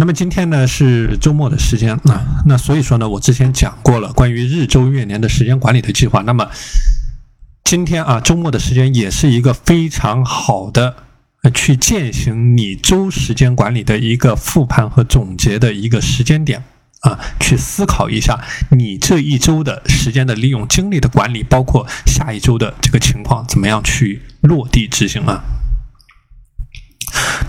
那么今天呢是周末的时间啊，那所以说呢，我之前讲过了关于日周月年的时间管理的计划。那么今天啊，周末的时间也是一个非常好的去践行你周时间管理的一个复盘和总结的一个时间点啊，去思考一下你这一周的时间的利用、精力的管理，包括下一周的这个情况怎么样去落地执行啊。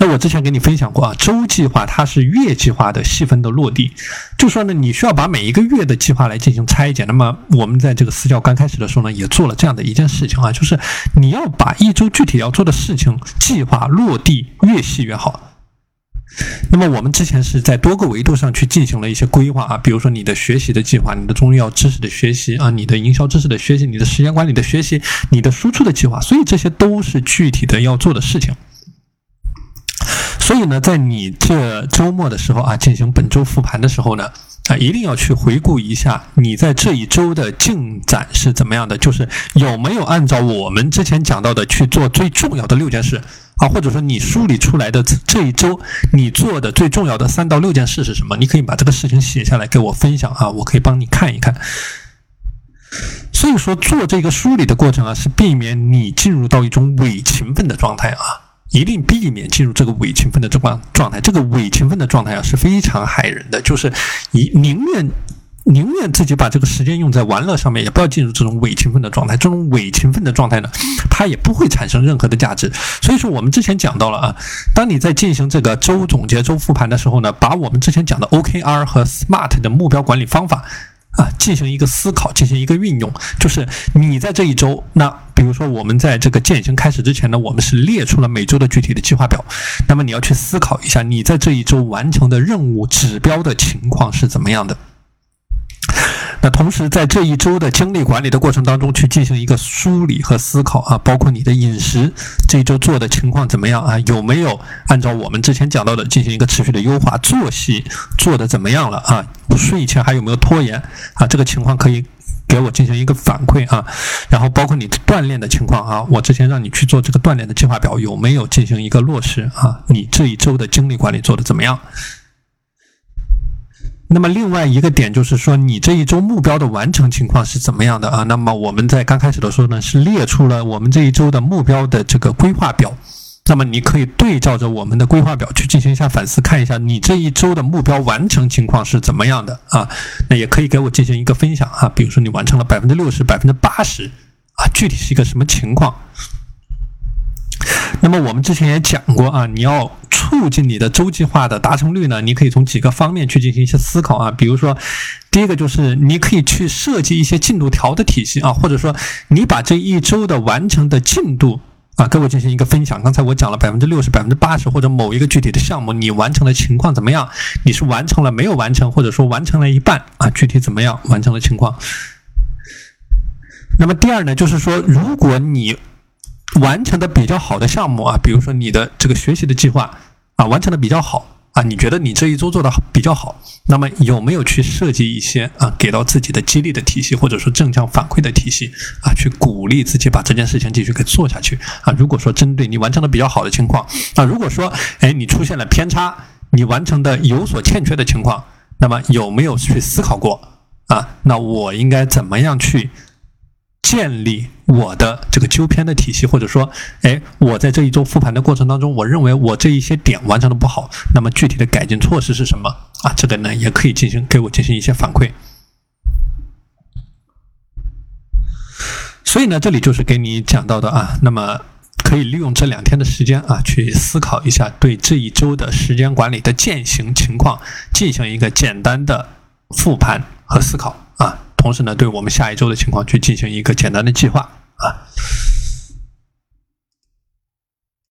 那我之前跟你分享过啊，周计划它是月计划的细分的落地，就说呢，你需要把每一个月的计划来进行拆解。那么我们在这个私教刚开始的时候呢，也做了这样的一件事情啊，就是你要把一周具体要做的事情计划落地，越细越好。那么我们之前是在多个维度上去进行了一些规划啊，比如说你的学习的计划，你的中医药知识的学习啊，你的营销知识的学习，你的时间管理的学习，你的输出的计划，所以这些都是具体的要做的事情。所以呢，在你这周末的时候啊，进行本周复盘的时候呢，啊，一定要去回顾一下你在这一周的进展是怎么样的，就是有没有按照我们之前讲到的去做最重要的六件事啊，或者说你梳理出来的这一周你做的最重要的三到六件事是什么？你可以把这个事情写下来给我分享啊，我可以帮你看一看。所以说，做这个梳理的过程啊，是避免你进入到一种伪勤奋的状态啊。一定避免进入这个伪勤奋的这帮状态。这个伪勤奋的状态啊是非常害人的，就是一宁愿宁愿自己把这个时间用在玩乐上面，也不要进入这种伪勤奋的状态。这种伪勤奋的状态呢，它也不会产生任何的价值。所以说，我们之前讲到了啊，当你在进行这个周总结、周复盘的时候呢，把我们之前讲的 OKR 和 SMART 的目标管理方法。啊，进行一个思考，进行一个运用，就是你在这一周，那比如说我们在这个践行开始之前呢，我们是列出了每周的具体的计划表，那么你要去思考一下，你在这一周完成的任务指标的情况是怎么样的。那同时，在这一周的精力管理的过程当中，去进行一个梳理和思考啊，包括你的饮食这一周做的情况怎么样啊？有没有按照我们之前讲到的进行一个持续的优化？作息做的怎么样了啊？不睡前还有没有拖延啊？这个情况可以给我进行一个反馈啊。然后包括你锻炼的情况啊，我之前让你去做这个锻炼的计划表，有没有进行一个落实啊？你这一周的精力管理做的怎么样？那么另外一个点就是说，你这一周目标的完成情况是怎么样的啊？那么我们在刚开始的时候呢，是列出了我们这一周的目标的这个规划表。那么你可以对照着我们的规划表去进行一下反思，看一下你这一周的目标完成情况是怎么样的啊？那也可以给我进行一个分享啊，比如说你完成了百分之六十、百分之八十啊，具体是一个什么情况？那么我们之前也讲过啊，你要促进你的周计划的达成率呢，你可以从几个方面去进行一些思考啊。比如说，第一个就是你可以去设计一些进度条的体系啊，或者说你把这一周的完成的进度啊，各位进行一个分享。刚才我讲了百分之六十、百分之八十，或者某一个具体的项目你完成的情况怎么样？你是完成了没有完成，或者说完成了一半啊？具体怎么样完成的情况？那么第二呢，就是说如果你完成的比较好的项目啊，比如说你的这个学习的计划啊，完成的比较好啊，你觉得你这一周做的比较好，那么有没有去设计一些啊，给到自己的激励的体系，或者说正向反馈的体系啊，去鼓励自己把这件事情继续给做下去啊？如果说针对你完成的比较好的情况啊，如果说哎你出现了偏差，你完成的有所欠缺的情况，那么有没有去思考过啊？那我应该怎么样去？建立我的这个纠偏的体系，或者说，哎，我在这一周复盘的过程当中，我认为我这一些点完成的不好，那么具体的改进措施是什么啊？这个呢，也可以进行给我进行一些反馈。所以呢，这里就是给你讲到的啊，那么可以利用这两天的时间啊，去思考一下对这一周的时间管理的践行情况进行一个简单的复盘和思考。同时呢，对我们下一周的情况去进行一个简单的计划。